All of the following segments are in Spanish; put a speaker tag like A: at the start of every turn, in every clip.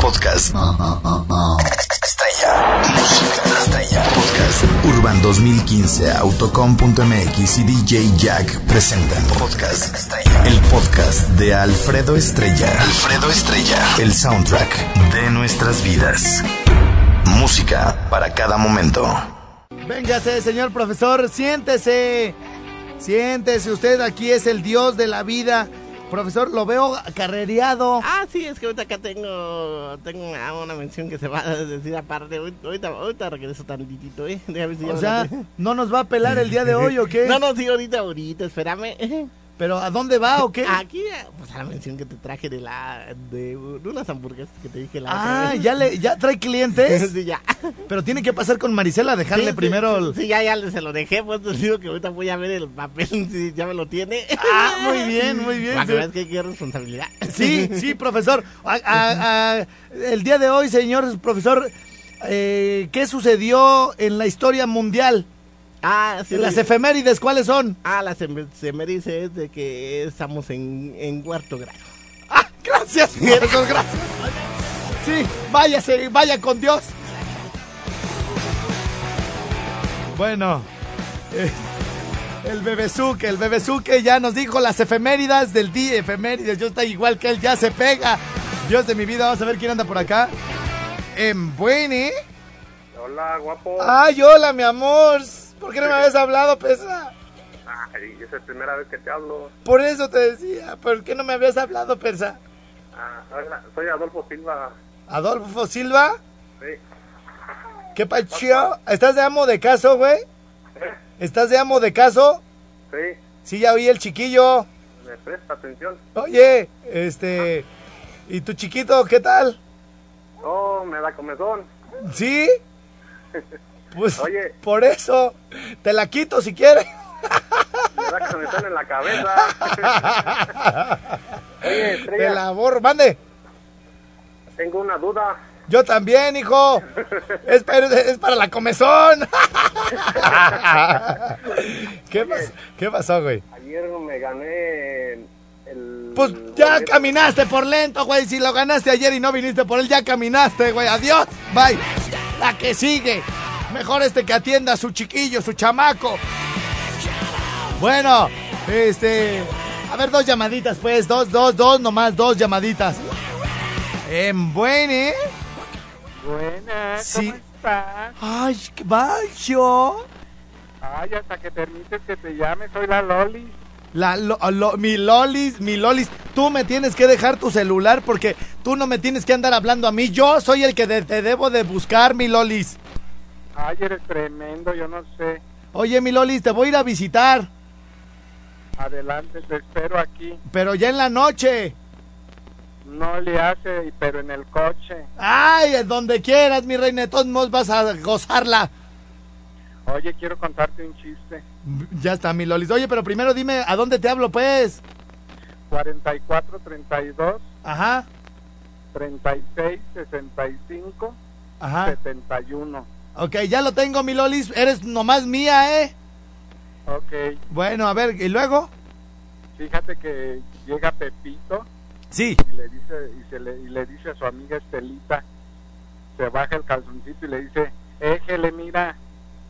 A: Podcast. Estrella. Música estrella. Podcast. Urban 2015, Autocom.mx y DJ Jack presentan Podcast Estrella. El podcast de Alfredo Estrella. Alfredo Estrella. El soundtrack de nuestras vidas. Música para cada momento.
B: Véngase, señor profesor, siéntese. Siéntese, usted aquí es el dios de la vida. Profesor, lo veo carrereado.
C: Ah, sí, es que ahorita acá tengo, tengo una, una mención que se va a decir aparte. Ahorita, ahorita regreso tantitito, ¿eh? Déjame si ya
B: O sea,
C: la-
B: ¿no nos va a pelar el día de hoy o qué?
C: No, no, sí, ahorita, ahorita, espérame.
B: ¿Pero a dónde va o qué?
C: Aquí, pues a la mención que te traje de la, de, unas hamburguesas que te dije la
B: Ah,
C: otra vez.
B: ¿ya, le, ¿ya trae clientes?
C: Sí, ya.
B: Pero tiene que pasar con Marisela, dejarle
C: Sí,
B: primero...
C: Sí,
B: el-
C: sí, ya, ya se lo dejé, pues te digo que ahorita voy a ver el papel, si ya me lo tiene.
B: Ah, muy bien, muy bien.
C: Para que
B: sí.
C: veas que qué responsabilidad.
B: Sí, sí, profesor. A- a- a- el día de hoy, señor profesor, eh, ¿qué sucedió en la historia mundial?
C: Ah, sí.
B: Las efemérides, ¿cuáles son?
C: Ah, la sem- se me dice es de que estamos en, en cuarto grado.
B: ¡Ah, gracias, profesor, gracias! Sí, váyase, vaya con Dios. Bueno, eh, el bebezuque, el bebezuque ya nos dijo las efemérides del día, efemérides, yo estoy igual que él, ya se pega. Dios de mi vida, vamos a ver quién anda por acá. En Buene.
D: Hola, guapo.
B: Ay, hola, mi amor. ¿Por qué no me habías hablado, pesa?
D: Ay, es la primera vez que te hablo.
B: Por eso te decía, ¿por qué no me habías hablado, persa?
D: Ah, hola, soy Adolfo Silva.
B: Adolfo Silva,
D: Sí.
B: ¿qué pacho? ¿Estás de amo de caso, güey?
D: ¿Eh?
B: ¿Estás de amo de caso?
D: Sí,
B: Sí, ya oí el chiquillo.
D: me presta atención.
B: Oye, este... ¿Y tu chiquito qué tal?
D: Oh, me da comezón.
B: ¿Sí? Pues
D: Oye.
B: por eso te la quito si quieres.
D: Me da comezón en la cabeza. Oye,
B: Te
D: Estrella,
B: la borro, mande.
D: tengo una duda.
B: Yo también, hijo. Es, para- es para la comezón. ¿Qué, pas- ¿Qué pasó, güey?
D: Ayer me gané el...
B: Pues ya caminaste por lento, güey. Si lo ganaste ayer y no viniste por él, ya caminaste, güey. Adiós. Bye. La que sigue. Mejor este que atienda a su chiquillo, su chamaco. Bueno, este. A ver, dos llamaditas, pues. Dos, dos, dos, nomás dos llamaditas. En buen, ¿eh?
E: Buenas,
B: Sí.
E: ¿cómo estás?
B: Ay, qué bacho.
E: Ay, hasta que permites que te llame, soy la Loli.
B: La, lo- lo- mi lolis, mi lolis, tú me tienes que dejar tu celular porque tú no me tienes que andar hablando a mí. Yo soy el que de- te debo de buscar, mi lolis.
E: Ay, eres tremendo, yo no sé.
B: Oye, mi lolis, te voy a ir a visitar,
E: Adelante, te espero aquí.
B: pero ya en la noche.
E: No le hace, pero en el coche.
B: Ay, en donde quieras, mi reina, de todos modos vas a gozarla.
E: Oye, quiero contarte un chiste.
B: Ya está, mi lolis. Oye, pero primero dime, ¿a dónde te hablo, pues?
E: 44, 32,
B: Ajá,
E: 36, 65,
B: ajá.
E: 71.
B: Ok, ya lo tengo, mi lolis. Eres nomás mía, ¿eh?
E: Ok,
B: Bueno, a ver, ¿y luego?
E: fíjate que llega Pepito
B: Sí.
E: y le dice y se le, y le dice a su amiga Estelita se baja el calzoncito y le dice éjele mira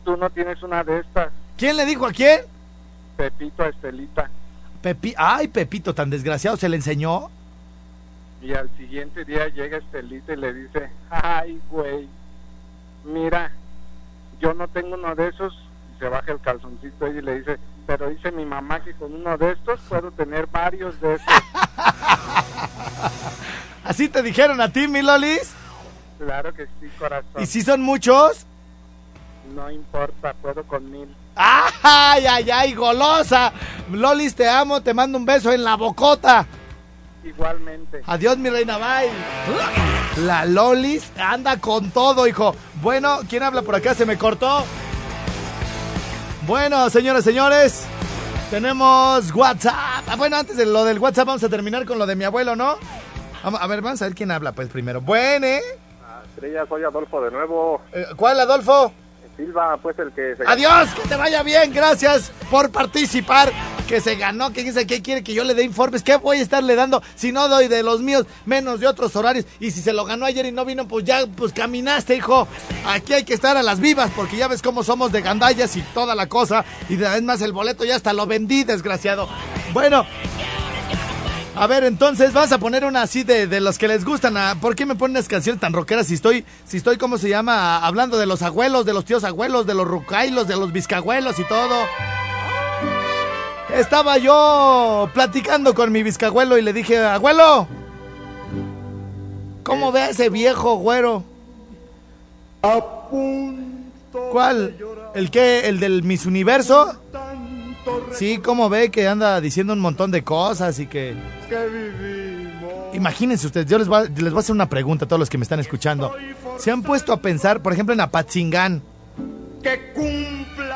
E: tú no tienes una de estas
B: ¿Quién le dijo a quién?
E: Pepito a Estelita
B: Pepi. Ay, Pepito, tan desgraciado, ¿se le enseñó?
E: y al siguiente día llega Estelita y le dice ay güey mira yo no tengo uno de esos se baja el calzoncito y le dice pero dice mi mamá que con uno de estos puedo tener varios de estos
B: ¿Así te dijeron a ti, mi lolis?
E: claro que sí corazón
B: ¿Y si son muchos?
E: no importa puedo con mil
B: ¡Ay, ay, ay, golosa! Lolis, te amo, te mando un beso en la bocota.
E: Igualmente
B: Adiós, mi reina, bye. La Lolis anda con todo, hijo. Bueno, ¿quién habla por acá? Se me cortó. Bueno, señores, señores. Tenemos WhatsApp. Ah, bueno, antes de lo del WhatsApp vamos a terminar con lo de mi abuelo, ¿no? A ver, vamos a ver quién habla, pues primero. Bueno, ¿eh?
D: Estrella, soy Adolfo de nuevo.
B: Eh, ¿Cuál, Adolfo?
D: Silva, pues el que se...
B: Adiós, que te vaya bien, gracias por participar. Que se ganó, que dice que quiere que yo le dé informes. ¿Qué voy a estarle dando si no doy de los míos, menos de otros horarios? Y si se lo ganó ayer y no vino, pues ya, pues caminaste, hijo. Aquí hay que estar a las vivas, porque ya ves cómo somos de gandallas y toda la cosa. Y además el boleto ya hasta lo vendí, desgraciado. Bueno, a ver, entonces vas a poner una así de, de los que les gustan. ah, ¿Por qué me ponen unas canciones tan rockeras si estoy, si estoy, ¿cómo se llama? Ah, Hablando de los abuelos, de los tíos abuelos, de los rucailos, de los bizcabuelos y todo. Estaba yo platicando con mi bizcabuelo y le dije, abuelo, ¿cómo ve a ese viejo güero? ¿Cuál? ¿El qué? ¿El del Miss Universo? Sí, ¿cómo ve que anda diciendo un montón de cosas y que... Imagínense ustedes, yo les voy, a, les voy a hacer una pregunta a todos los que me están escuchando. ¿Se han puesto a pensar, por ejemplo, en Apatzingán?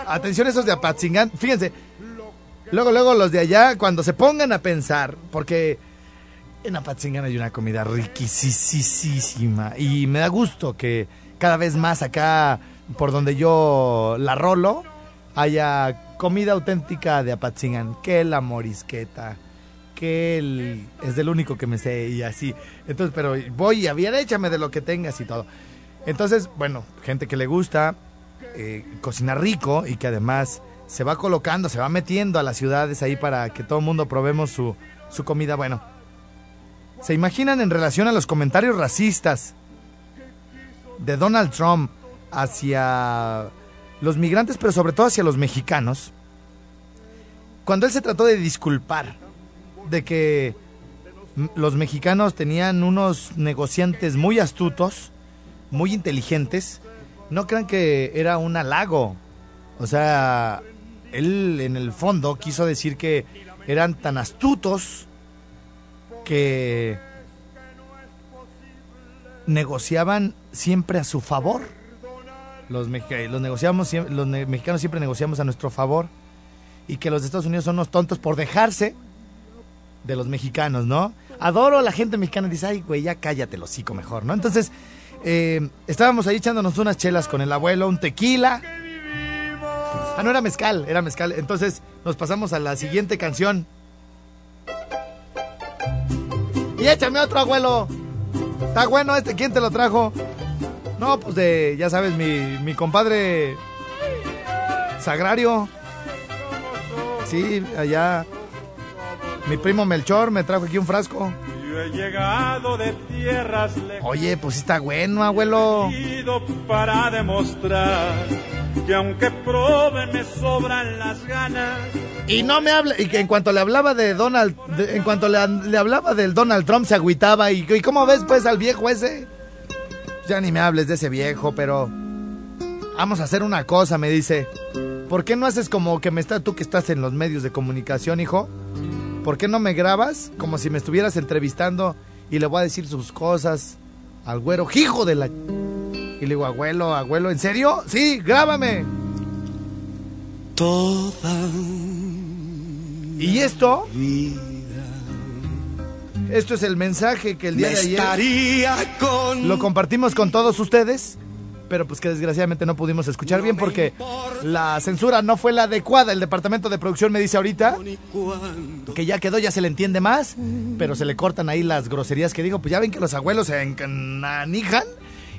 B: Atención esos de Apatzingán. Fíjense, luego, luego los de allá, cuando se pongan a pensar, porque en Apatzingán hay una comida riquísima y me da gusto que cada vez más acá, por donde yo la rolo, haya comida auténtica de Apatzingán, que la morisqueta, que el, es del único que me sé y así. Entonces, pero voy a bien, échame de lo que tengas y todo. Entonces, bueno, gente que le gusta eh, cocinar rico y que además se va colocando, se va metiendo a las ciudades ahí para que todo el mundo probemos su, su comida. Bueno, ¿se imaginan en relación a los comentarios racistas de Donald Trump hacia los migrantes, pero sobre todo hacia los mexicanos? Cuando él se trató de disculpar de que los mexicanos tenían unos negociantes muy astutos, muy inteligentes, no crean que era un halago. O sea, él en el fondo quiso decir que eran tan astutos que negociaban siempre a su favor. Los, los, negociamos, los mexicanos siempre negociamos a nuestro favor. Y que los Estados Unidos son unos tontos por dejarse de los mexicanos, ¿no? Adoro a la gente mexicana. Dice, ay, güey, ya cállate el hocico mejor, ¿no? Entonces, eh, estábamos ahí echándonos unas chelas con el abuelo, un tequila. Ah, no era mezcal, era mezcal. Entonces, nos pasamos a la siguiente canción. Y échame otro, abuelo. Está bueno este, ¿quién te lo trajo? No, pues de, ya sabes, mi, mi compadre Sagrario. Sí, allá. Mi primo Melchor me trajo aquí un frasco.
F: Yo he llegado de tierras
B: Oye, pues sí está bueno, abuelo.
F: para demostrar que aunque probe me sobran las ganas.
B: Y no me habla, y que en cuanto le hablaba de Donald, de- en cuanto le, hablaba del Donald Trump se agüitaba. Y, y cómo ves pues al viejo ese? Ya ni me hables de ese viejo, pero vamos a hacer una cosa, me dice. ¿Por qué no haces como que me está tú que estás en los medios de comunicación, hijo? ¿Por qué no me grabas como si me estuvieras entrevistando y le voy a decir sus cosas al güero, hijo de la... Y le digo, abuelo, abuelo, ¿en serio? Sí, grábame.
G: Toda
B: ¿Y esto? Esto es el mensaje que el día de ayer
G: estaría con
B: lo compartimos con todos ustedes, pero pues que desgraciadamente no pudimos escuchar bien porque la censura no fue la adecuada. El departamento de producción me dice ahorita que ya quedó, ya se le entiende más, pero se le cortan ahí las groserías que digo. Pues ya ven que los abuelos se encanijan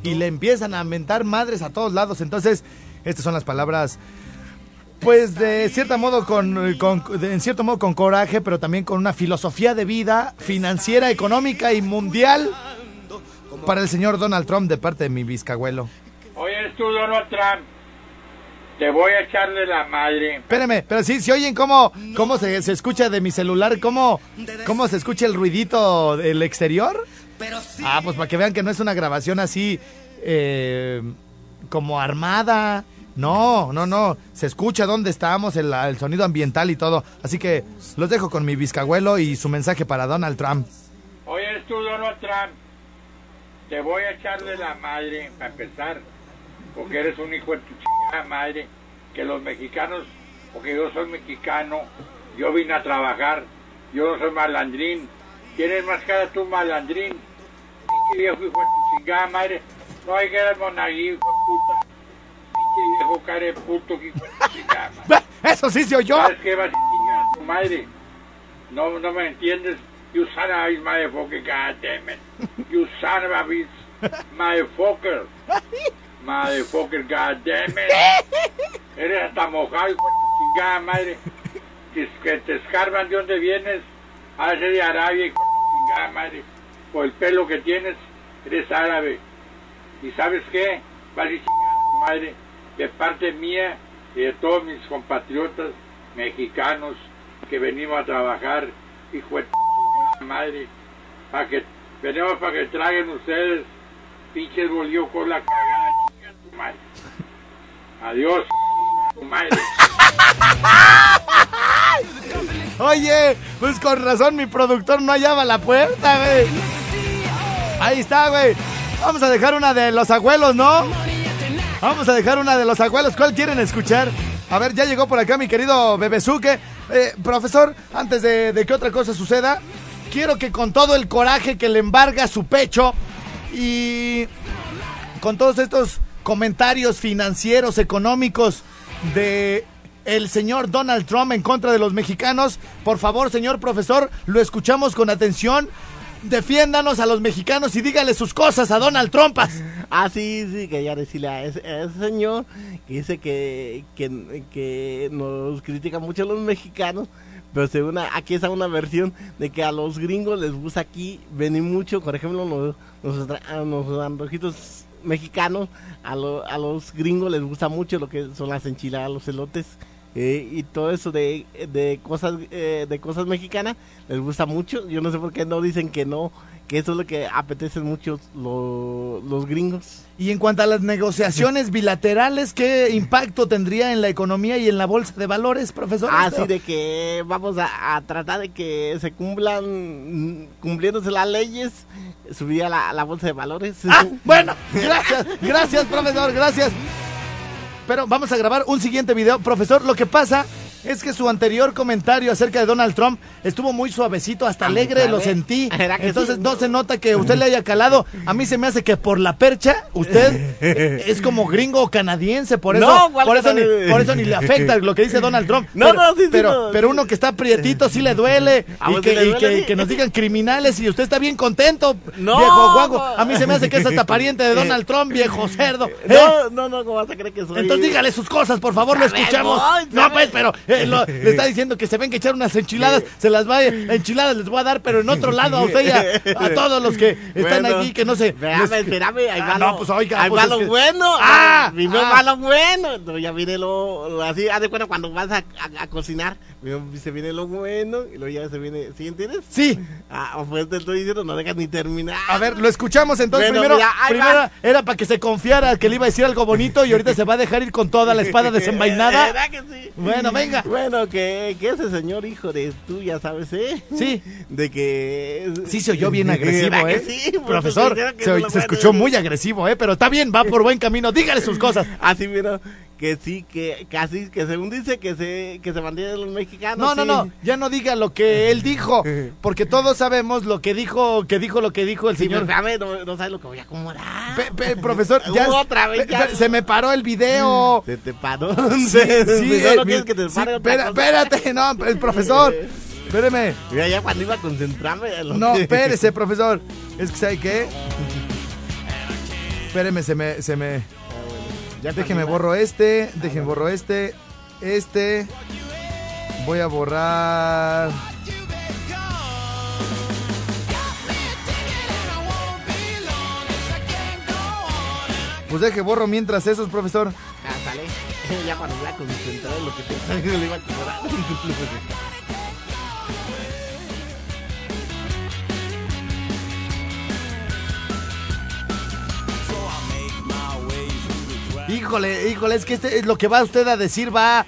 B: y le empiezan a mentar madres a todos lados. Entonces, estas son las palabras pues de cierto modo con, con- de- en cierto modo con coraje, pero también con una filosofía de vida financiera, económica y mundial para el señor Donald Trump de parte de mi biscabuelo.
H: Oye, tú, Donald Trump, te voy a echar de la madre.
B: Espérame, pero sí, si oyen cómo, cómo se, se escucha de mi celular, cómo, cómo se escucha el ruidito del exterior. Ah, pues para que vean que no es una grabación así eh, como armada. No, no, no. Se escucha dónde estamos, el, el sonido ambiental y todo. Así que los dejo con mi biscabuelo y su mensaje para Donald Trump.
H: Oye, tú, Donald Trump, te voy a echar de la madre para empezar, porque eres un hijo de tu chingada madre, que los mexicanos, porque yo soy mexicano, yo vine a trabajar, yo no soy malandrín, tienes más cara tú malandrín, pinche viejo hijo de tu chingada madre, no hay que eres monaguillo, hijo de puta, pinche viejo cara de puto, que hijo de tu chingada madre.
B: Eso sí se oyó.
H: ¿Sabes qué vas a chingar a tu madre? No, no me entiendes. You son of a motherfucker, goddammit. You son of a bitch, motherfucker. Motherfucker, goddammit. Eres hasta mojado, hijo de tu chingada madre. Que, te escarban de dónde vienes. A ser de Arabia, hijo chingada madre. Por el pelo que tienes, eres árabe. ¿Y sabes qué? A tu madre. De parte mía y de todos mis compatriotas mexicanos que venimos a trabajar, hijo de madre, para que venimos para que traigan ustedes, pinches volvió con la cagada, tu madre. Adiós, tu madre.
B: Oye, pues con razón mi productor no hallaba la puerta, güey. Ahí está, güey. Vamos a dejar una de los abuelos, ¿no? Vamos a dejar una de los abuelos. ¿Cuál quieren escuchar? A ver, ya llegó por acá mi querido Bebezuque. Eh, profesor, antes de que otra cosa suceda, quiero que con todo el coraje que le embarga su pecho y con todos estos comentarios financieros, económicos de el señor Donald Trump en contra de los mexicanos, por favor, señor profesor, lo escuchamos con atención. Defiéndanos a los mexicanos y dígale sus cosas a Donald Trumpas.
C: Ah, sí, sí, quería decirle a ese, señor que dice que, que, nos critica mucho a los mexicanos, pero según aquí está una versión de que a los gringos les gusta aquí venir mucho, por ejemplo, los, los, los antojitos mexicanos, a, lo- a los gringos les gusta mucho lo que son las enchiladas, los elotes. Eh, y todo eso de, de cosas eh, de cosas mexicanas les gusta mucho yo no sé por qué no dicen que no que eso es lo que apetecen mucho lo- los gringos
B: Y en cuanto a las negociaciones bilaterales, ¿qué impacto tendría en la economía y en la bolsa de valores, profesor?
C: Así? Ah, de que vamos a, a tratar de que se cumplan, cumpliéndose las leyes, subiría la, la bolsa de valores.
B: Ah, bueno, gracias, gracias, profesor, gracias. Pero vamos a grabar un siguiente video. Profesor, lo que pasa es que su anterior comentario acerca de Donald Trump estuvo muy suavecito, hasta alegre lo sentí.
C: ¿Era que
B: Entonces
C: sí?
B: no se nota que usted le haya calado. A mí se me hace que por la percha, usted es como gringo canadiense, por eso,
C: No, ¿cuál
B: por eso, ni, por eso ni le afecta lo que dice Donald Trump.
C: No,
B: pero,
C: no, sí, sí,
B: pero, pero uno que está prietito sí le duele.
C: ¿A
B: y que, y que- nos digan criminales y usted está bien contento,
C: No,
B: viejo guango.
C: no.
B: A mí se me hace que es hasta pariente de Donald Trump, viejo cerdo. ¿eh?
C: No, no, no, ¿cómo vas a creer que soy?
B: Entonces dígale sus cosas, por favor, lo escuchamos. No, pues, pero eh, lo- le está diciendo que se ven que echar unas enchiladas, se las va, enchiladas les voy a dar, pero en otro lado a usted a, a todos los que están
C: Bueno,
B: aquí, que no sé.
C: Espérame, espérame, ahí
B: Ah,
C: va
B: no,
C: lo,
B: pues, oiga,
C: ahí
B: pues,
C: va
B: es
C: lo
B: que-
C: bueno.
B: Ah,
C: primero
B: ah.
C: va lo bueno. No, ya viene lo, lo así, haz de cuenta cuando vas a, a- a cocinar, se viene lo bueno y luego ya se viene, ¿sí entiendes?
B: Sí.
C: Ah, pues te estoy diciendo, no dejas ni terminar.
B: A ver, lo escuchamos entonces.
C: Bueno,
B: primero
C: mira,
B: primero
C: va.
B: era para que se confiara que le iba a decir algo bonito y ahorita se va a dejar ir con toda la espada desenvainada.
C: ¿Verdad que sí?
B: Bueno, venga.
C: Bueno, que, que ese señor hijo de tú, ya sabes, ¿eh?
B: Sí.
C: De que...
B: Sí se oyó bien agresivo,
C: ¿Verdad que
B: ¿eh?
C: sí? Por eso
B: Profesor,
C: que
B: se,
C: no
B: escuchó muy agresivo, ¿eh? Pero está bien, va por buen camino. Dígale sus cosas.
C: Así, mira, que sí, que casi, que según dice que se, que se mantienen los mexicanos.
B: No, no,
C: sí.
B: no, ya no diga lo que él dijo, porque todos sabemos lo que dijo, que dijo lo que dijo el
C: Sí,
B: señor.
C: espérame, no, no sabes lo que voy a acomodar.
B: Profesor, ya
C: Otra vez, ya.
B: se me paró el video.
C: Se te paró.
B: Sí,
C: Sí,
B: sí,
C: no, no
B: eh,
C: que te
B: sí,
C: pare otra
B: espera-
C: cosa.
B: espérate, no, el profesor. Espéreme.
C: Mira, ya cuando iba a concentrarme. lo
B: No, espérese, profesor. Es que, ¿sabe qué? Espéreme, se me, se me...
C: Ya
B: Déjeme
C: iba-
B: borro este, déjeme borro este, este. Voy a borrar... Pues deje borro mientras esos, profesor.
C: Ah, sale. Ya cuando iba en lo que te lo iba a acomodar.
B: Híjole, híjole, es que este, lo que va usted a decir va,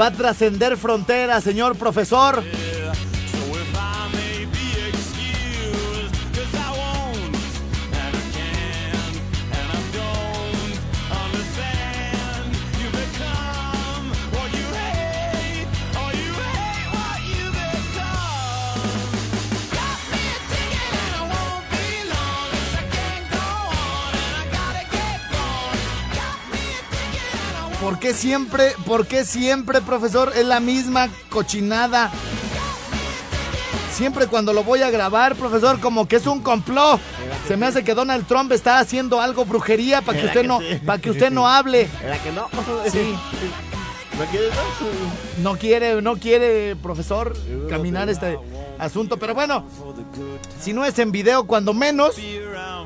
B: va a trascender fronteras, señor profesor. Qué siempre, por qué siempre, profesor, es la misma cochinada? Siempre cuando lo voy a grabar, profesor, como que es un complot. Se me hace que Donald Trump está haciendo algo brujería para que
C: ¿Verdad
B: usted
C: que
B: no,
C: sí?
B: para que usted no hable.
C: ¿Verdad que no?
B: Sí.
C: ¿No quieres?
B: No quiere, no quiere, profesor, caminar este asunto. Pero bueno, si no es en video, cuando menos,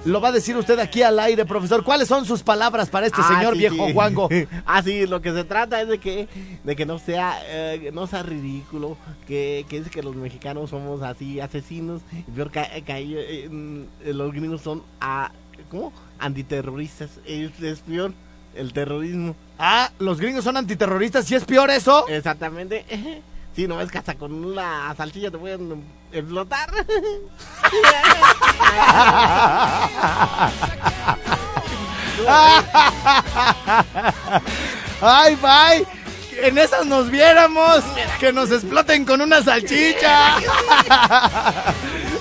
B: lo va a decir usted aquí al aire, profesor. ¿Cuáles son sus palabras para este
C: Ah,
B: señor
C: sí,
B: viejo
C: sí.
B: guango?
C: ah, sí, lo que se trata es de que, de que no sea, eh, que no sea ridículo, que, que es que los mexicanos somos así asesinos, y peor que, que ahí, eh, mm, los gringos son, ah, ¿cómo? Antiterroristas, es, es peor el terrorismo.
B: Ah, los gringos son antiterroristas, ¿sí es peor eso?
C: Exactamente. Sí, no es que hasta con una salchicha te pueden explotar.
B: ¡Ay, bye! En esas nos viéramos. Que nos exploten con una salchicha.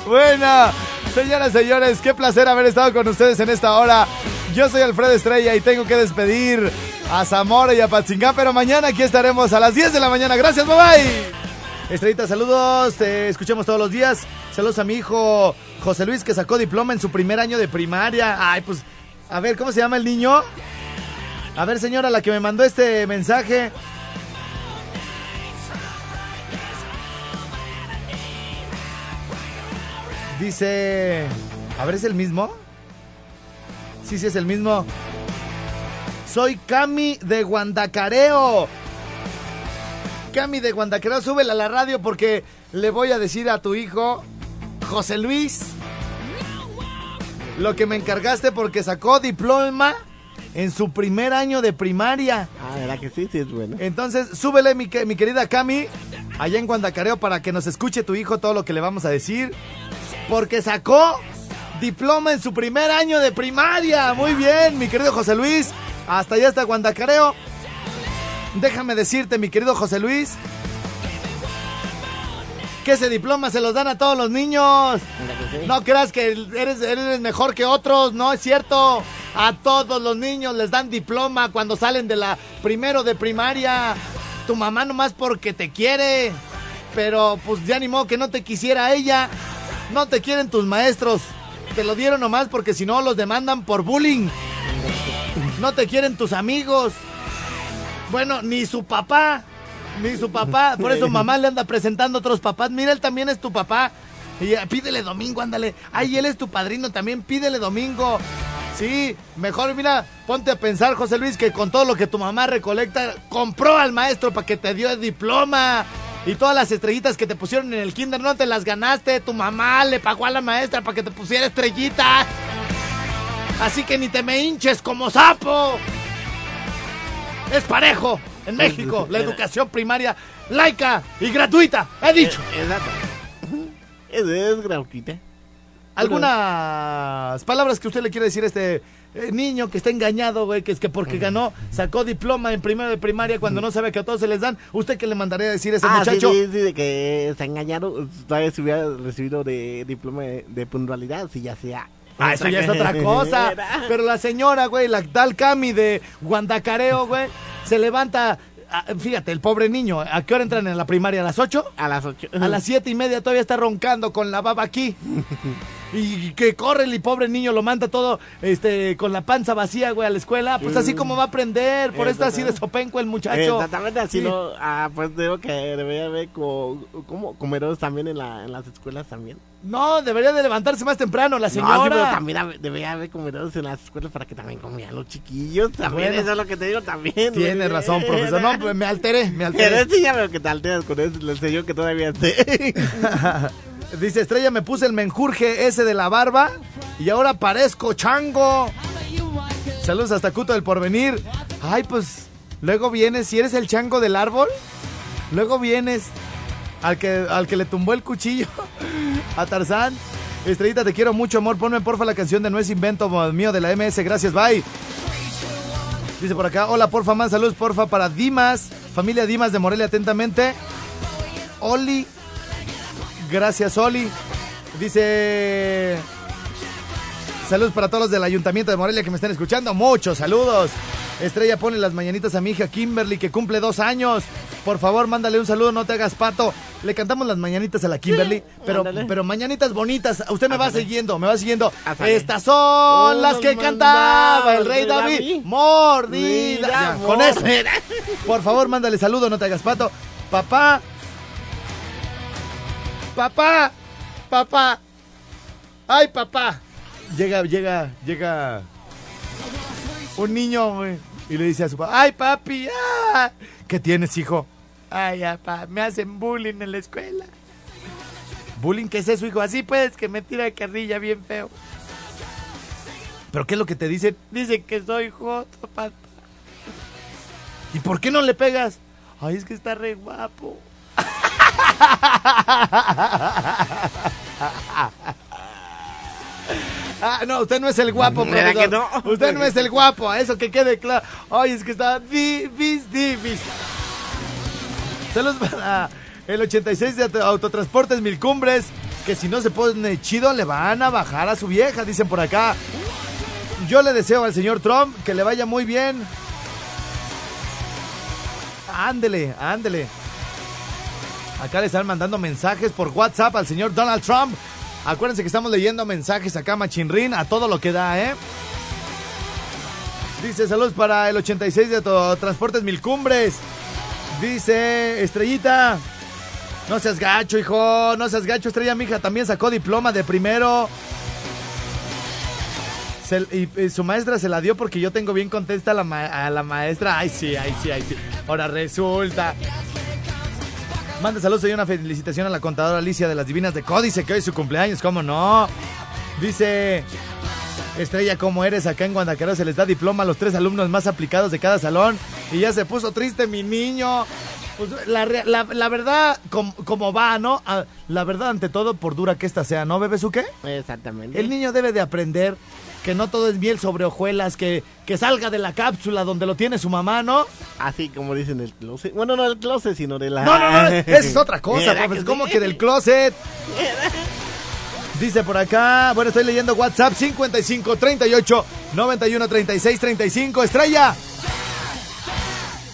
B: bueno, señoras y señores, qué placer haber estado con ustedes en esta hora. Yo soy Alfredo Estrella y tengo que despedir a Zamora y a Patzingán, pero mañana aquí estaremos a las 10 de la mañana. Gracias, bye bye. Estrellita, saludos, te escuchamos todos los días. Saludos a mi hijo José Luis que sacó diploma en su primer año de primaria. Ay, pues, a ver, ¿cómo se llama el niño? A ver, señora, la que me mandó este mensaje. Dice... A ver, ¿es el mismo? Sí, sí, es el mismo. Soy Cami de Guandacareo. Cami de Guandacareo, súbela a la radio porque le voy a decir a tu hijo, José Luis, lo que me encargaste porque sacó diploma en su primer año de primaria.
C: Ah, ¿verdad que sí? Sí, es bueno.
B: Entonces, súbele, mi, mi querida Cami, allá en Guandacareo, para que nos escuche tu hijo todo lo que le vamos a decir. Porque sacó diploma en su primer año de primaria. Muy bien, mi querido José Luis. Hasta allá está Guandacareo. Déjame decirte, mi querido José Luis, que ese diploma se los dan a todos los niños.
C: ¿Verdad que sí?
B: No creas que eres, eres mejor que otros, no es cierto. A todos los niños les dan diploma cuando salen de la primero de primaria. Tu mamá nomás porque te quiere. Pero pues ya ni modo que no te quisiera ella. No te quieren tus maestros. Te lo dieron nomás porque si no los demandan por bullying. No te quieren tus amigos. Bueno, ni su papá. Ni su papá. Por eso mamá le anda presentando a otros papás. Mira, él también es tu papá. Y eh, pídele domingo, ándale. Ay, él es tu padrino también. Pídele domingo. Sí, mejor mira, ponte a pensar, José Luis, que con todo lo que tu mamá recolecta, compró al maestro para que te dio el diploma. Y todas las estrellitas que te pusieron en el kinder no te las ganaste. Tu mamá le pagó a la maestra para que te pusiera estrellitas. Así que ni te me hinches como sapo. Es parejo en México la educación primaria laica y gratuita. He dicho.
C: Eh, Exacto. Es, es gratuita.
B: Algunas palabras que usted le quiere decir a este eh, niño que está engañado, güey, que es que porque ganó, sacó diploma en primero de primaria cuando no sabe que a todos se les dan. ¿Usted qué le mandaría a decir a ese
C: Ah,
B: muchacho?
C: sí, sí, sí, de que se engañaron. Todavía se hubiera recibido de diploma de, de puntualidad, si ya sea.
B: Ah, eso ya es otra cosa. Pero la señora, güey, la tal Cami de Guandacareo, güey, se levanta. ah, Fíjate, el pobre niño, ¿a qué hora entran en la primaria? ¿A las 8?
C: A las 8.
B: A las siete y media todavía está roncando con la baba aquí. Y que corre el pobre niño, lo manda todo este con la panza vacía, güey, a la escuela. Pues así como va a aprender. Por eso así de sopenco el muchacho.
C: Exactamente, así
B: Sí.
C: no. Ah, pues digo que debería haber co- como comedores también en, la, en las escuelas también.
B: No, debería de levantarse más temprano la
C: No, sí,
B: señora.
C: pero también debería haber comedores en las escuelas para que también comieran los chiquillos. También,
B: Bueno.
C: eso es lo que te digo también.
B: Tiene
C: güey.
B: razón, profesor. No, pues me alteré, me
C: Pero
B: alteré.
C: sí, ya veo que te alteras con eso. Le enseñó que todavía esté.
B: Dice Estrella, me puse el menjurje ese de la barba y ahora parezco chango. Saludos hasta Cuto del Porvenir. Ay, pues luego vienes, si eres el chango del árbol, luego vienes al que, al que le tumbó el cuchillo a Tarzán. Estrellita, te quiero mucho, amor. Ponme porfa la canción de No es invento mío de la MS. Gracias, bye. Dice por acá, hola, porfa, man, saludos, porfa, para Dimas, familia Dimas de Morelia, atentamente. Oli, Gracias, Oli. Dice. Saludos para todos los del Ayuntamiento de Morelia que me están escuchando. Muchos saludos. Estrella pone las mañanitas a mi hija Kimberly, que cumple dos años. Por favor, mándale un saludo, no te hagas pato. Le cantamos las mañanitas a la Kimberly, pero,
C: ándale.
B: pero mañanitas bonitas. Usted me va siguiendo, me va siguiendo. Estas son
C: Oh,
B: las que cantaba el rey David.
C: David.
B: Mordida. Ya, con eso. Por favor, mándale saludo, no te hagas pato. Papá. Papá. Papá. Ay, papá. Llega, llega, llega un niño, güey, y le dice a su papá, ay, papi, ah, ¿qué tienes, hijo? Ay, papá, me hacen bullying en la escuela. ¿Bullying qué es eso, hijo? Así pues, que me tira de carrilla bien feo. ¿Pero qué es lo que te dicen? Dicen que soy joto, papá. ¿Y por qué no le pegas? Ay, es que está re guapo. Ah, no, usted no es el guapo,
C: ¿Verdad
B: profesor.
C: que no?
B: Usted no es el guapo, eso que quede claro. Ay, es que está di- bis, divis. Saludos para el 86 de Autotransportes Mil Cumbres, que si no se pone chido le van a bajar a su vieja, dicen por acá. Yo le deseo al señor Trump que le vaya muy bien. Ándele, ándele. Acá le están mandando mensajes por WhatsApp al señor Donald Trump. Acuérdense que estamos leyendo mensajes acá, Machinrin, a todo lo que da, ¿eh? Dice, saludos para el 86 de Transportes Mil Cumbres. Dice, Estrellita, no seas gacho, hijo, no seas gacho, Estrella, mija, también sacó diploma de primero. Y, su maestra se la dio porque yo tengo bien contesta a la, a la maestra. Ay, sí, ay, sí, ay, sí. Ahora resulta. Manda saludos y una felicitación a la contadora Alicia de las Divinas de Códice, que hoy es su cumpleaños, ¿cómo no? Dice Estrella, ¿cómo eres? Acá en Guadalajara se les da diploma a los tres alumnos más aplicados de cada salón. Y ya se puso triste mi niño. Pues, la, rea- la- la verdad, com- como va, ¿no? Ah, La verdad, ante todo, por dura que esta sea, ¿no, Bebesuque?
C: Exactamente.
B: El niño debe de aprender que no todo es miel sobre hojuelas, que, que salga de la cápsula donde lo tiene su mamá, ¿no?
C: Así como dicen el closet. Bueno, no el closet, sino de la.
B: No, no, no, esa es otra cosa,
C: ¿Verdad
B: profesor.
C: que
B: ¿Cómo que del closet? Dice por acá, bueno, estoy leyendo WhatsApp 55 38 91 36 35. Estrella,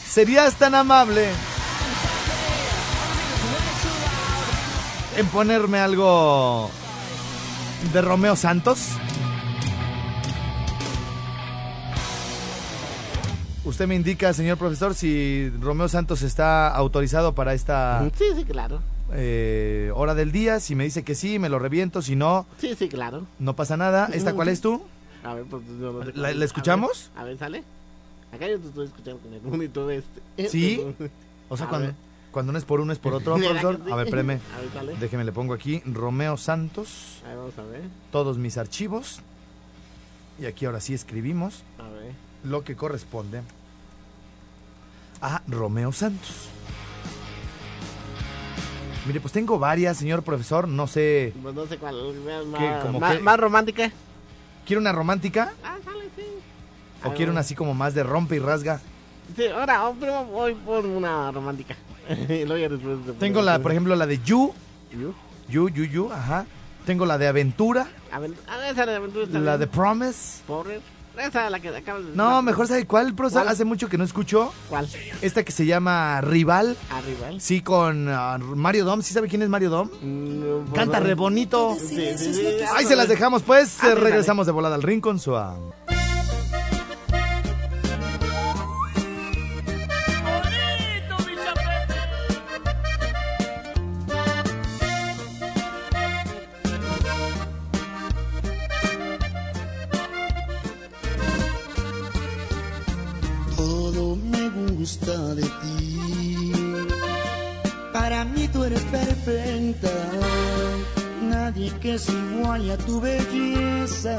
B: ¿serías tan amable en ponerme algo de Romeo Santos? Usted me indica, señor profesor, si Romeo Santos está autorizado para esta
C: Sí, sí, claro.
B: eh, hora del día. Si me dice que sí, me lo reviento. Si no,
C: Sí, sí, claro.
B: no pasa nada. ¿Esta cuál es tú?
C: A ver, pues no sé
B: ¿La- escuchamos?
C: A ver, a ver, sale. Acá yo te estoy escuchando con el monitor este.
B: ¿Sí? O sea,
C: A
B: cuando,
C: ver.
B: cuando no es por uno, es por otro,
C: ¿Verdad
B: profesor.
C: sí?
B: A ver, espérame.
C: A ver, sale.
B: Déjeme, le pongo aquí Romeo Santos,
C: A ver, vamos a ver.
B: todos mis archivos. Y aquí ahora sí escribimos
C: A ver.
B: lo que corresponde a Romeo Santos. Mire, pues tengo varias, señor profesor. No sé.
C: Pues no sé cuál. Más, romántica.
B: ¿Quiere una romántica?
C: Ah, sale, sí.
B: ¿O
C: A
B: quiere una así como más de rompe y rasga?
C: Sí, ahora, oh, pero voy por una romántica.
B: Tengo la, por ejemplo, la de You.
C: ¿You?
B: You, You, You, ajá. Tengo la de Aventura.
C: A ver, a ver, esa de aventura está
B: La de. Promise.
C: Pobre. Esa la que acabas de
B: No, mejor sabe cuál.
C: ¿Cuál?
B: Hace mucho que no escucho.
C: ¿Cuál?
B: Esta que se llama Rival.
C: Arriba. ¿eh?
B: Sí, con ah, Mario Dom. ¿Sí sabe quién es Mario Dom?
C: Mm,
B: Canta re bonito.
C: Sí, sí, sí.
B: Ahí se las dejamos, pues.
C: Ah,
B: Regresamos de volada al rincón suave.
G: Me gusta de ti. Para mí tú eres perfecta. Nadie que se iguale a tu belleza.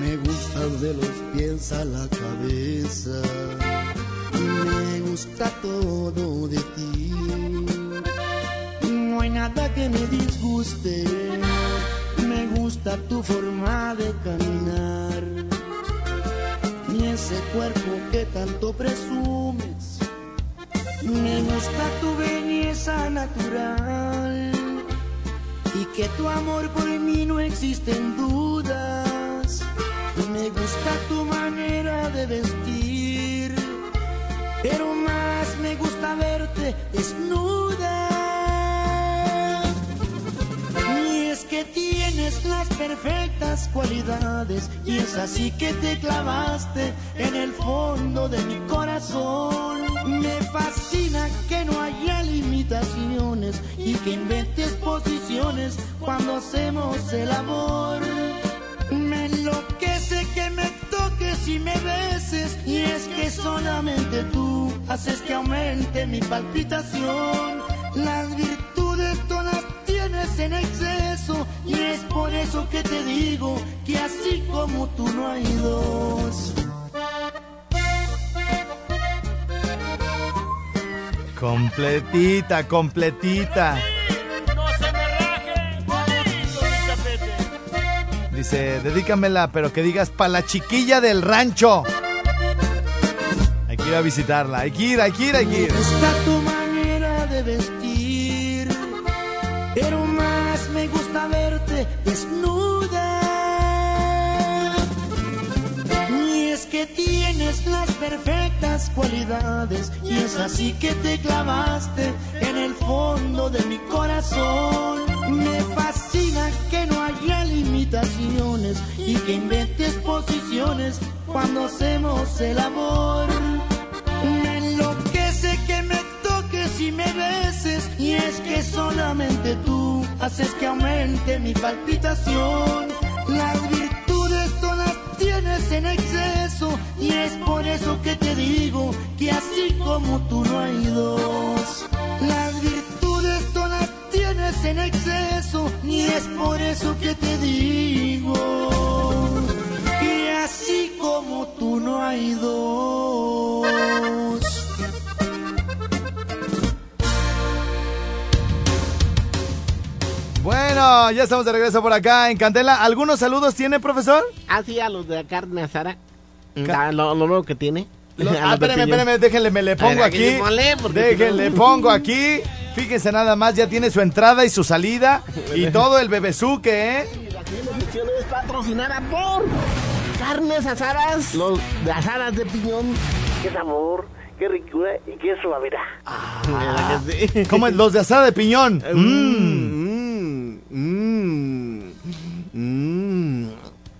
G: Me gustas de los pies a la cabeza. Me gusta todo de ti. No hay nada que me disguste. Me gusta tu forma de caminar ese cuerpo que tanto presumes. Me gusta tu belleza natural y que tu amor por mí no existen dudas. Me gusta tu manera de vestir, pero más me gusta verte desnuda. Y es que perfectas cualidades y es así que te clavaste en el fondo de mi corazón. Me fascina que no haya limitaciones y que inventes posiciones cuando hacemos el amor. Me enloquece que me toques y me beses y es que solamente tú haces que aumente mi palpitación. Las virtudes tienes en exceso y es por eso que te digo que así como tú no hay dos.
B: Completita, completita. Dice, dedícamela, pero que digas pa' la chiquilla del rancho. Hay que ir a visitarla. Hay que ir, hay que ir, hay que ir.
G: Perfectas cualidades, y es así que te clavaste en el fondo de mi corazón. Me fascina que no haya limitaciones y que inventes posiciones cuando hacemos el amor. Me enloquece que me toques y me beses y es que solamente tú haces que aumente mi palpitación. Las en exceso y es por eso que te digo que así como tú no hay
B: Bueno, ya estamos de regreso por acá en Candela. ¿Algunos saludos tiene, profesor?
C: Así a los de la carne asada. Da- Lo, lo nuevo que tiene.
B: Lo- ah,
C: los de
B: espérame, espérame, déjenle, me le pongo
C: ver,
B: aquí. Déjenle,
C: no-
B: pongo aquí. Fíjense nada más, ya tiene su entrada y su salida. y todo el bebezuque, ¿eh?
C: Sección es patrocinada por Carnes Asadas. Los de asadas de piñón. Qué sabor, qué ricura y qué suavidad. Ah,
B: Como los de asada de piñón.
C: Mm, mm, mm,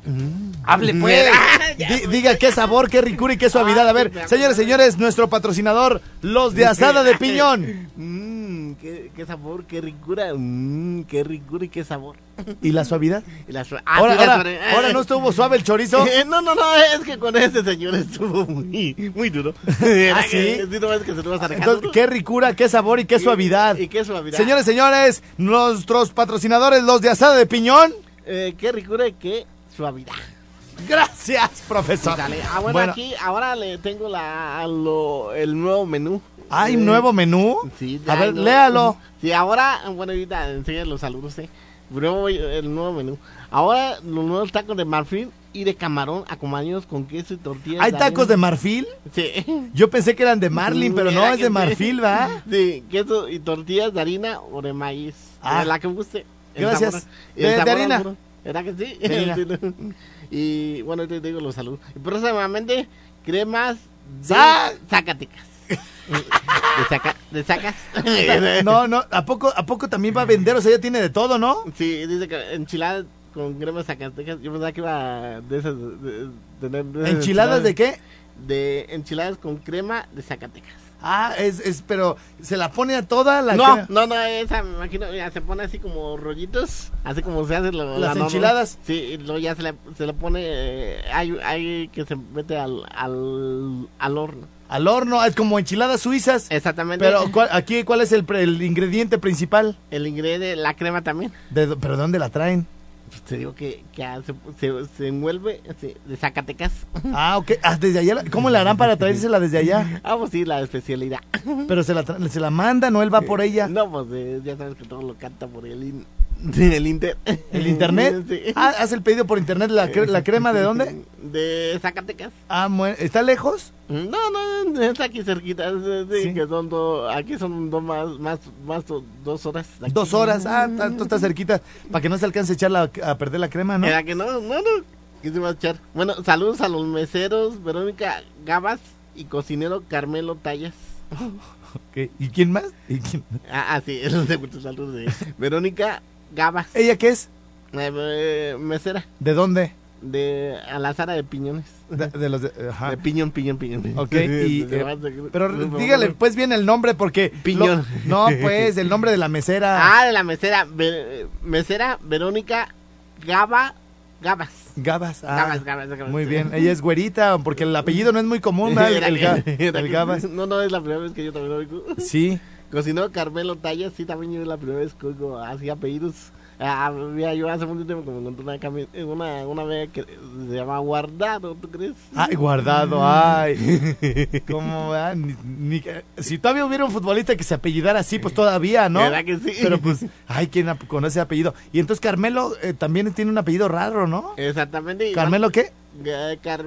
C: mm.
B: Hable pues. Di- diga qué sabor, qué ricura y qué suavidad. A ver, señores, señores, nuestro patrocinador, los de asada de piñón.
C: Mm, qué, qué sabor, qué ricura. Mm, qué ricura y qué sabor.
B: ¿Y la suavidad?
C: Y la sua-
B: Ahora,
C: sí, la
B: ahora,
C: suavidad.
B: ahora no estuvo suave el chorizo.
C: Eh, no, no, no, es que con ese señor estuvo muy, muy duro.
B: ¿Ah, sí?
C: Sí,
B: Entonces, qué ricura, qué sabor y qué suavidad.
C: Y qué suavidad.
B: Señores, señores, nuestros patrocinadores, los de asada de piñón.
C: Eh, qué ricura y qué suavidad.
B: Gracias, profesor.
C: Dale. Ah, bueno,
B: Bueno.
C: aquí ahora le tengo la, lo- el nuevo menú.
B: ¿Hay
C: Eh,
B: nuevo menú?
C: Sí,
B: A ver,
C: no.
B: léalo.
C: Sí, ahora, bueno, ahorita enseña los saludos, eh. Nuevo- el nuevo menú. Ahora los nuevos tacos de marfil y de camarón acompañados con queso y tortillas.
B: ¿Hay tacos de marfil?
C: Sí.
B: Yo pensé que eran de marlin, pero no, es de
C: sí.
B: marfil, ¿va?
C: Sí, queso y tortillas de harina o de maíz.
B: Ah.
C: De la que guste.
B: Gracias.
C: sabor-
B: De- de harina.
C: ¿Verdad que sí? Y bueno, te digo los saludos. Y próximamente, cremas de Zacatecas. de, saca, de sacas.
B: No, no, ¿a poco, ¿a poco también va a vender? O sea, ya tiene de todo, ¿no?
C: Sí, dice que enchiladas con crema de Zacatecas. Yo pensaba que iba de esas. de- de-
B: ¿Enchiladas de qué?
C: De enchiladas con crema de Zacatecas.
B: Ah, es, es, pero se la pone a toda la
C: no, no, no, esa me imagino, mira, se pone así como rollitos, así como se hace lo-
B: Las
C: la
B: enchiladas.
C: Sí, y luego ya se le, se le pone, eh, hay, hay que se mete al, al, al horno.
B: Al horno, es como enchiladas suizas.
C: Exactamente.
B: Pero ¿cuál- aquí, ¿cuál es el, el ingrediente principal?
C: El ingrediente, la crema también.
B: ¿De, ¿Pero dónde la traen?
C: Pues te digo que, que ah, se, se, se envuelve así, de Zacatecas.
B: Ah, ok. Ah, desde allá. la- ¿Cómo le harán para traérsela desde allá?
C: Ah, pues sí, la especialidad.
B: Pero se la, se la mandan o él va por ella.
C: No, pues eh, ya sabes que todo lo canta por el, in- el inter.
B: ¿El internet?
C: Sí.
B: Ah, hace el pedido por internet. ¿La, cre- la crema de dónde?
C: De Zacatecas.
B: Ah, ¿está lejos?
C: No, no, está aquí cerquita. es-
B: Sí.
C: que son dos, aquí son dos más, más, más do- dos horas. aquí.
B: Dos horas. Ah, tanto está cerquita. Para que no se alcance a echar la, a perder la crema, ¿no?
C: Era que no, no, no. ¿Qué se va a echar? Bueno, saludos a los meseros Verónica Gabas y cocinero Carmelo Tallas.
B: Ok, ¿Y quién más? ¿Y quién?
C: Ah, ah, sí, es de saludos de Verónica Gabas.
B: ¿Ella qué es?
C: Eh, eh, mesera.
B: ¿De dónde?
C: De a la Sara de Piñones.
B: De, de los de, ajá.
C: De piñón, piñón, piñón.
B: Ok, y, eh, pero dígale pues bien el nombre porque...
C: Piñón.
B: lo- no, pues, el nombre de la mesera.
C: Ah, de la mesera. Mesera Verónica Gaba. Gabas.
B: Gabas. ah,
C: Gabas, Gabas, Gabas.
B: Muy bien. Ella es güerita porque el apellido no es muy común, ¿verdad? El, el Gabas.
C: No, no, es la primera vez que yo también lo oigo.
B: Sí.
C: Cocinó Carmelo Tallas, sí, también yo la primera vez que así apellidos. Ah, mira, yo hace mucho tiempo que me encontré una, cami- una, una vez que se llama Guardado, ¿tú crees?
B: Ay, guardado, ay. ¿Cómo va? Ni- ni si todavía hubiera un futbolista que se apellidara así, pues todavía, ¿no?
C: ¿Verdad que sí?
B: Pero pues, ay, ¿quién conoce apellido? Y entonces Carmelo eh, también tiene un apellido raro, ¿no?
C: Exactamente.
B: ¿Carmelo qué?
C: Car-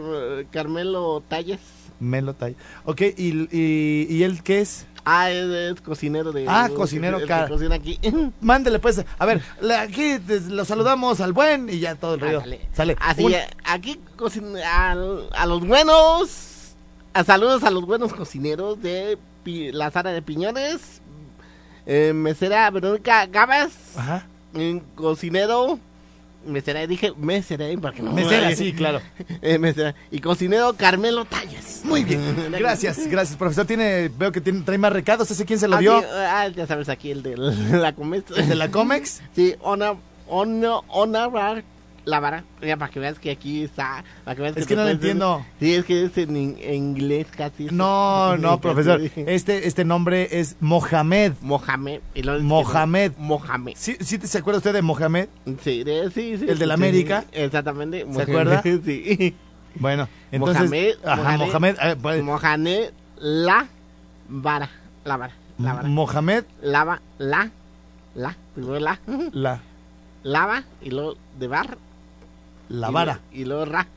C: Carmelo Tallas.
B: Melo Tay. Ok, ¿y, y, y él qué es?
C: Ah, es, es cocinero de.
B: Ah, cocinero,
C: cocina aquí.
B: Mándele pues, a ver, aquí lo saludamos al buen y ya todo el.
C: Ándale.
B: Sale.
C: Así,
B: Un-
C: aquí cocina, al- a, los buenos. a saludos a los buenos cocineros de Pi- la Sara de Piñones. eh, mesera Verónica Gabas.
B: Ajá.
C: cocinero. Mesera, dije mesera, ¿eh? para que no
B: Mesera, sí, claro.
C: Eh, mesera. Y cocinero Carmelo Tallas.
B: Muy bien. Gracias, gracias, profesor. Tiene, veo que tiene, trae más recados. ¿Ese quién se lo
C: Ah,
B: dio?
C: sí, ah, ya sabes, aquí el de la Comex.
B: ¿El de la Comex?
C: Sí, Ona, Ona, Ona Bar- la vara. Ya, para que veas que aquí está. Para que veas
B: Es que no lo entiendo.
C: Sí, es que es en, in- en inglés casi.
B: No, no, profesor. Este, este nombre es Mohamed.
C: Mohamed. y que-
B: Mohamed.
C: Mohamed.
B: ¿Sí, sí se acuerda usted de Mohamed?
C: Sí, de- sí, sí.
B: ¿El de la
C: sí,
B: América?
C: Exactamente.
B: ¿Se
C: Mohamed,
B: acuerda?
C: Sí.
B: Bueno, entonces.
C: Mohamed.
B: Ajá, Mohamed. eh, pues,
C: Mohamed la vara. La vara. La vara.
B: Mohamed
C: Lava, la, la, primero la,
B: la,
C: lava y luego de bar.
B: La
C: y
B: vara.
C: Y luego ra.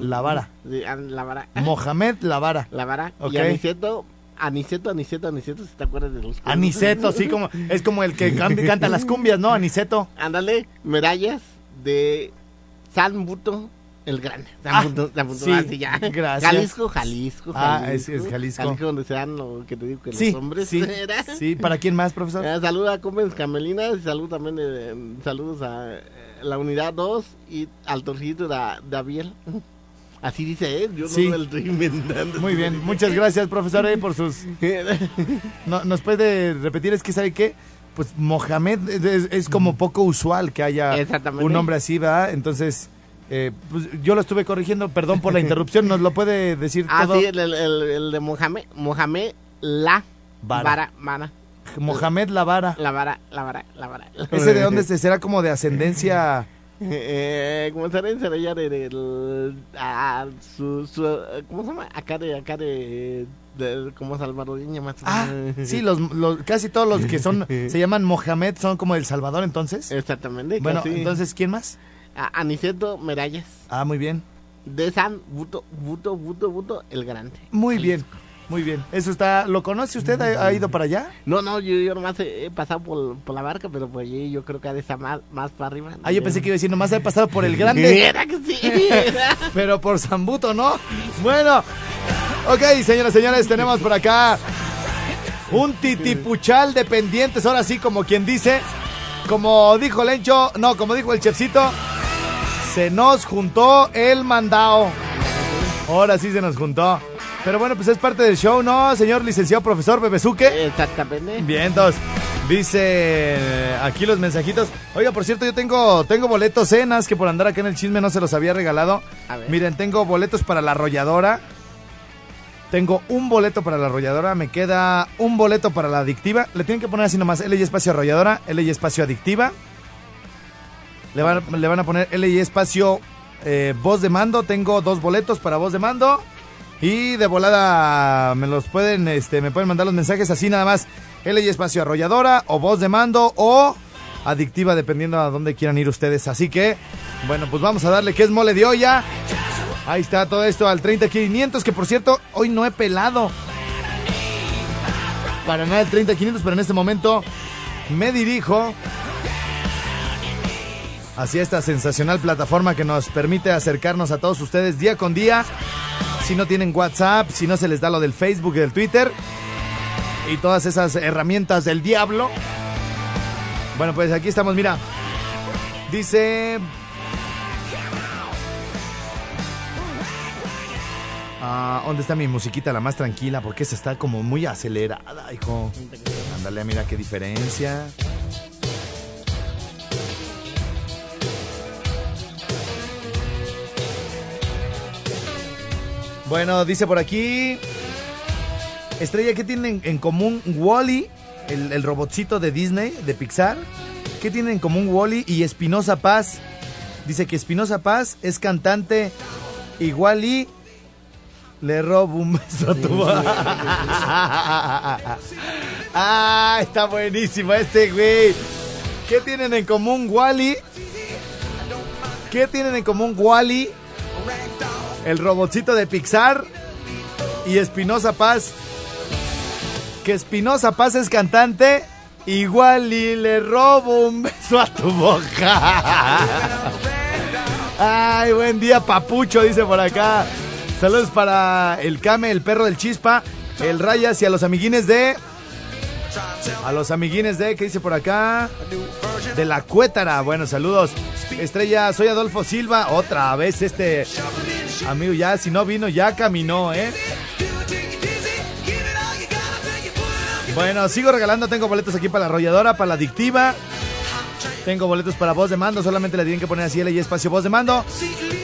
B: La vara.
C: Ah, la vara.
B: Mohamed la vara.
C: La vara.
B: Ok.
C: Y Aniceto, Aniceto, Aniceto, Aniceto, si te acuerdas de los.
B: Aniceto, sí, como, es como el que can- canta las cumbias, ¿no? Aniceto.
C: Ándale, medallas de San Buto el Grande. San
B: Ah,
C: Buto, San Buto,
B: sí,
C: así ya.
B: gracias.
C: Jalisco, Jalisco,
B: Ah,
C: Jalisco.
B: es- es Jalisco.
C: Jalisco donde se dan lo que te digo que
B: Sí,
C: los hombres.
B: sí,
C: ¿era?
B: sí. ¿Para quién más, profesor?
C: Eh, saluda a Comes Camelinas y salud también de, saludos a eh, la unidad 2 y al torcito de Daviel. Así dice él, yo
B: Sí.
C: no lo estoy inventando.
B: Muy bien, muchas gracias, profesor, eh, por sus... No, ¿Nos puede repetir? Es que, ¿sabe qué? Pues Mohamed es, como poco usual que haya un nombre así, ¿verdad? Entonces, eh, pues yo lo estuve corrigiendo, perdón por la interrupción, ¿nos lo puede decir
C: Ah,
B: todo?
C: sí, el, el- el- el de Mohamed, Mohamed La
B: Vara.
C: Vara, Vara,
B: Mohamed Lavara.
C: La Vara, La Vara, La Vara.
B: ¿Ese de dónde se será como de ascendencia?
C: Eh, ¿Cómo se llama? Será ya de, de- de- ah, su, su, eh, ¿cómo se llama? Acá de, acá de, de como salvadoreña más.
B: Ah, sí, los, los- casi todos los que son se llaman Mohamed son como El Salvador, entonces.
C: Exactamente.
B: Bueno,
C: casi.
B: entonces, ¿quién más?
C: A- Aniceto Medallas.
B: Ah, muy bien.
C: De San Buto, Buto, Buto, Buto, el Grande.
B: Muy bien, muy bien. Eso está, ¿lo conoce usted? ¿Ha, ha ido para allá?
C: No, no, yo, yo nomás he, he pasado por, por la barca, pero pues allí yo creo que ha de estar más, más para arriba.
B: Ah, yo pensé que iba a decir, nomás he pasado por el grande.
C: Era que sí.
B: Pero por Zambuto, ¿no? Bueno, ok, señoras y señores, tenemos por acá un titipuchal de pendientes. Ahora sí, como quien dice, como dijo Lencho, no, como dijo el chefcito, se nos juntó el mandao. Ahora sí se nos juntó. Pero bueno, pues es parte del show, ¿no, señor licenciado profesor Bebesuque?
C: Exactamente.
B: Bien, entonces, dice eh, aquí los mensajitos. Oiga, por cierto, yo tengo, tengo boletos cenas que por andar acá en el chisme no se los había regalado.
C: A ver.
B: Miren, tengo boletos para la arrolladora. Tengo un boleto para la arrolladora. Me queda un boleto para la adictiva. Le tienen que poner así nomás L y espacio arrolladora, L y espacio adictiva. Le van, le van a poner L y espacio eh, voz de mando. Tengo dos boletos para voz de mando. Y de volada me los pueden, este, me pueden mandar los mensajes así nada más. L y espacio arrolladora o voz de mando o adictiva dependiendo a dónde quieran ir ustedes. Así que, bueno, pues vamos a darle que es mole de olla. Ahí está todo esto al 30500 que por cierto, hoy no he pelado. Para nada el 30500, pero en este momento me dirijo hacia esta sensacional plataforma que nos permite acercarnos a todos ustedes día con día. Si no tienen WhatsApp, si no se les da lo del Facebook y del Twitter y todas esas herramientas del diablo. Bueno, pues aquí estamos, mira. Dice... Ah, ¿Dónde está mi musiquita la más tranquila? Porque esa está como muy acelerada, hijo. Ándale, mira qué diferencia. Bueno, dice por aquí. Estrella, ¿qué tienen en común Wally, el, el robotcito de Disney, de Pixar? ¿Qué tienen en común Wally y Espinosa Paz? Dice que Espinosa Paz es cantante y Wally le robo un beso a tu Ah, está buenísimo este güey. ¿Qué tienen en común Wally? ¿Qué tienen en común Wally? El robotcito de Pixar y Espinosa Paz. Que Espinosa Paz es cantante, igual y le robo un beso a tu boca. Ay, buen día, papucho, dice por acá. Saludos para el Kame, el perro del Chispa, el Rayas y a los amiguines de. A los amiguines de, ¿qué dice por acá? De la Cuétara. Bueno, saludos. Estrella, soy Adolfo Silva. Otra vez este amigo ya, si no vino, ya caminó, ¿eh? Bueno, sigo regalando. Tengo boletos aquí para la arrolladora, para la adictiva. Tengo boletos para voz de mando. Solamente le tienen que poner así L y espacio voz de mando.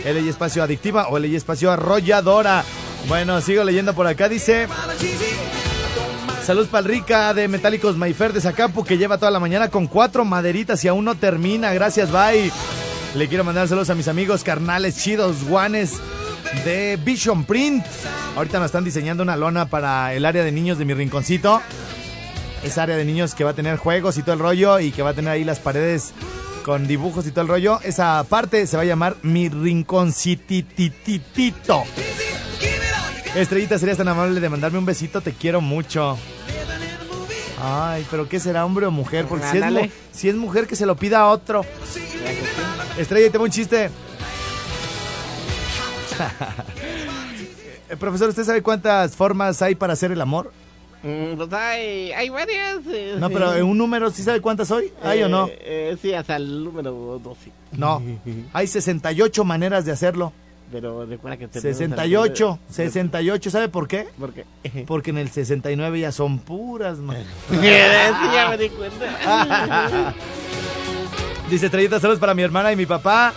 B: L y espacio adictiva o L y espacio arrolladora. Bueno, sigo leyendo por acá. Dice. Salud para rica de Metálicos Mayfer de Zacapu que lleva toda la mañana con cuatro maderitas y aún no termina. Gracias, bye. Le quiero mandar saludos a mis amigos carnales chidos, guanes de Vision Print. Ahorita nos están diseñando una lona para el área de niños de mi rinconcito. Esa área de niños que va a tener juegos y todo el rollo y que va a tener ahí las paredes con dibujos y todo el rollo. Esa parte se va a llamar mi rinconcitititito. Estrellita, serías tan amable de mandarme un besito, te quiero mucho. Ay, pero ¿qué será, hombre o mujer? Porque si es, mu- si es mujer, que se lo pida a otro. Estrella, tengo un chiste. Eh, Profesor, ¿usted sabe cuántas formas hay para hacer el amor?
C: Mm, pues hay, hay varias. eh,
B: No, pero en un número, ¿sí sabe cuántas hoy? ¿Hay o no?
C: Eh, eh, sí, hasta el número 12.
B: No. Hay 68 maneras de hacerlo.
C: Pero recuerda que... tenemos
B: 68,
C: al-
B: 68. ¿Sabe por qué?
C: ¿Por qué?
B: Porque en el 69 ya son puras, man.
C: ya me di cuenta.
B: Dice Estrellita, saludos para mi hermana y mi papá.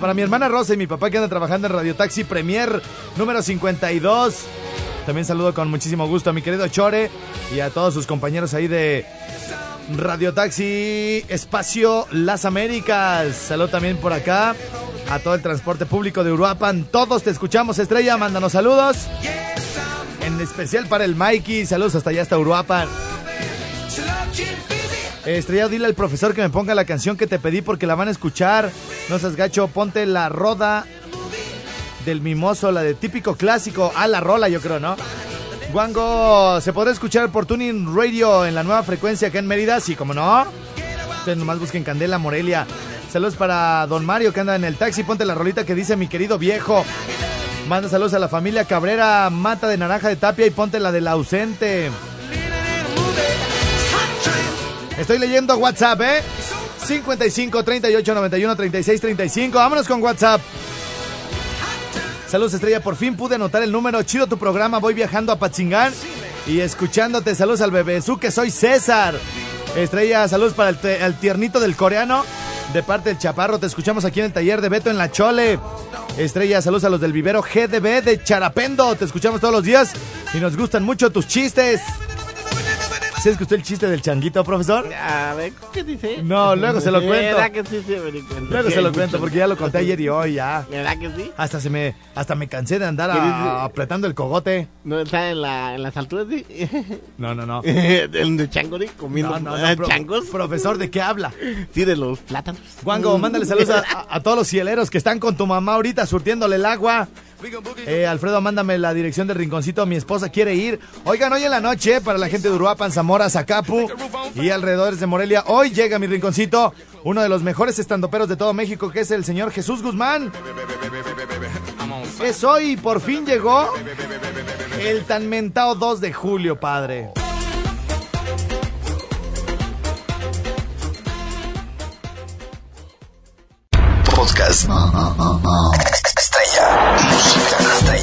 B: Para mi hermana Rosa y mi papá que anda trabajando en Radio Taxi Premier número 52. También saludo con muchísimo gusto a mi querido Chore y a todos sus compañeros ahí de Radio Taxi Espacio Las Américas. Saludo también por acá a todo el transporte público de Uruapan. Todos te escuchamos, Estrella. Mándanos saludos. En especial para el Mikey. Saludos hasta allá, hasta Uruapan. Estrella, dile al profesor que me ponga la canción que te pedí porque la van a escuchar. No seas gacho, ponte la roda del mimoso, la de típico clásico. Ah, la rola, yo creo, ¿no? Guango, ¿se podrá escuchar por Tuning Radio en la nueva frecuencia acá en Mérida? Sí, como no. Ustedes nomás busquen Candela Morelia. Saludos para Don Mario que anda en el taxi. Ponte la rolita que dice mi querido viejo. Manda saludos a la familia Cabrera, Mata de Naranja de Tapia y ponte la del ausente. Estoy leyendo WhatsApp, ¿eh? 55 38 91 36 35. Vámonos con WhatsApp. Saludos, Estrella. Por fin pude anotar el número. Chido tu programa. Voy viajando a Patzingán y escuchándote. Saludos al bebé que soy César. Estrella, saludos para el, al tiernito del coreano. De parte del Chaparro, te escuchamos aquí en el taller de Beto en La Chole. Estrella, saludos a los del vivero GDB de Charapendo. Te escuchamos todos los días y nos gustan mucho tus chistes. ¿Sí escuchó el chiste del changuito, profesor?
C: A ver, ¿qué dice?
B: No, luego se lo cuento.
C: ¿Verdad que sí se me cuenta?
B: Luego se lo cuento porque ya lo conté ayer y hoy ya.
C: ¿Verdad que sí?
B: Hasta se me, hasta me cansé de andar apretando el cogote.
C: ¿No está en, la, en las alturas, sí?
B: No, no, no.
C: ¿El de chango, sí? ¿Comiendo
B: No, no, no,
C: changos?
B: Profesor, ¿de qué habla?
C: Sí, de los plátanos.
B: Guango, mándale saludos a, a- a todos los cieleros que están con tu mamá ahorita surtiéndole el agua. Eh, Alfredo, mándame la dirección del rinconcito. Mi esposa quiere ir. Oigan, hoy en la noche, para la gente de Uruapan, Zamora, Zacapu y alrededores de Morelia, hoy llega mi rinconcito, uno de los mejores estandoperos de todo México, que es el señor Jesús Guzmán. Es hoy, por fin llegó el tan mentado 2 de julio, padre. podcast.